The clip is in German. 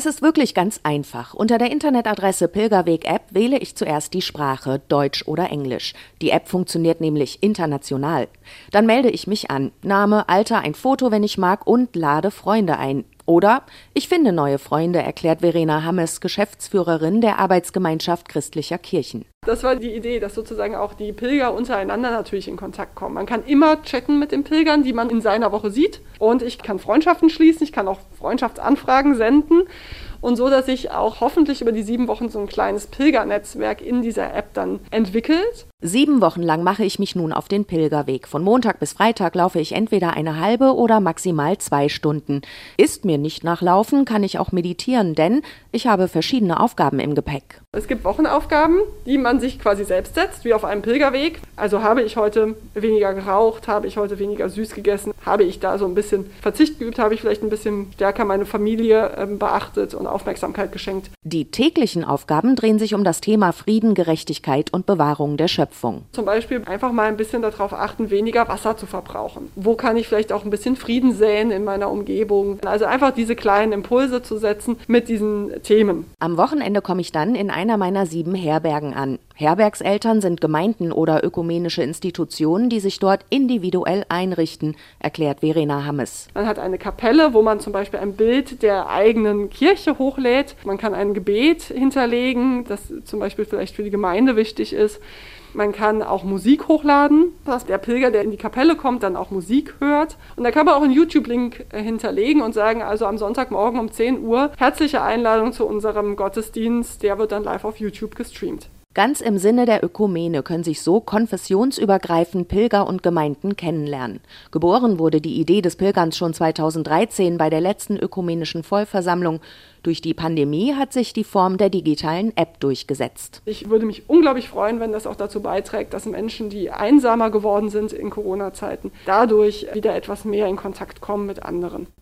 Es ist wirklich ganz einfach. Unter der Internetadresse Pilgerweg App wähle ich zuerst die Sprache Deutsch oder Englisch. Die App funktioniert nämlich international. Dann melde ich mich an. Name, Alter, ein Foto, wenn ich mag und lade Freunde ein. Oder ich finde neue Freunde, erklärt Verena Hammes, Geschäftsführerin der Arbeitsgemeinschaft christlicher Kirchen. Das war die Idee, dass sozusagen auch die Pilger untereinander natürlich in Kontakt kommen. Man kann immer chatten mit den Pilgern, die man in seiner Woche sieht. Und ich kann Freundschaften schließen, ich kann auch Freundschaftsanfragen senden und so, dass sich auch hoffentlich über die sieben Wochen so ein kleines Pilgernetzwerk in dieser App dann entwickelt. Sieben Wochen lang mache ich mich nun auf den Pilgerweg. Von Montag bis Freitag laufe ich entweder eine halbe oder maximal zwei Stunden. Ist mir nicht nach Laufen, kann ich auch meditieren, denn ich habe verschiedene Aufgaben im Gepäck. Es gibt Wochenaufgaben, die man sich quasi selbst setzt, wie auf einem Pilgerweg. Also habe ich heute weniger geraucht, habe ich heute weniger süß gegessen, habe ich da so ein bisschen Verzicht geübt, habe ich vielleicht ein bisschen stärker meine Familie äh, beachtet und Aufmerksamkeit geschenkt. Die täglichen Aufgaben drehen sich um das Thema Frieden, Gerechtigkeit und Bewahrung der Schöpfung. Zum Beispiel einfach mal ein bisschen darauf achten, weniger Wasser zu verbrauchen. Wo kann ich vielleicht auch ein bisschen Frieden säen in meiner Umgebung? Also einfach diese kleinen Impulse zu setzen mit diesen Themen. Am Wochenende komme ich dann in einer meiner sieben Herbergen an. Herbergseltern sind Gemeinden oder ökumenische Institutionen, die sich dort individuell einrichten, erklärt Verena Hammes. Man hat eine Kapelle, wo man zum Beispiel ein Bild der eigenen Kirche hochlädt. Man kann ein Gebet hinterlegen, das zum Beispiel vielleicht für die Gemeinde wichtig ist. Man kann auch Musik hochladen, dass der Pilger, der in die Kapelle kommt, dann auch Musik hört. Und da kann man auch einen YouTube-Link äh, hinterlegen und sagen, also am Sonntagmorgen um 10 Uhr, herzliche Einladung zu unserem Gottesdienst, der wird dann live auf YouTube gestreamt. Ganz im Sinne der Ökumene können sich so konfessionsübergreifend Pilger und Gemeinden kennenlernen. Geboren wurde die Idee des Pilgerns schon 2013 bei der letzten ökumenischen Vollversammlung. Durch die Pandemie hat sich die Form der digitalen App durchgesetzt. Ich würde mich unglaublich freuen, wenn das auch dazu beiträgt, dass Menschen, die einsamer geworden sind in Corona-Zeiten, dadurch wieder etwas mehr in Kontakt kommen mit anderen.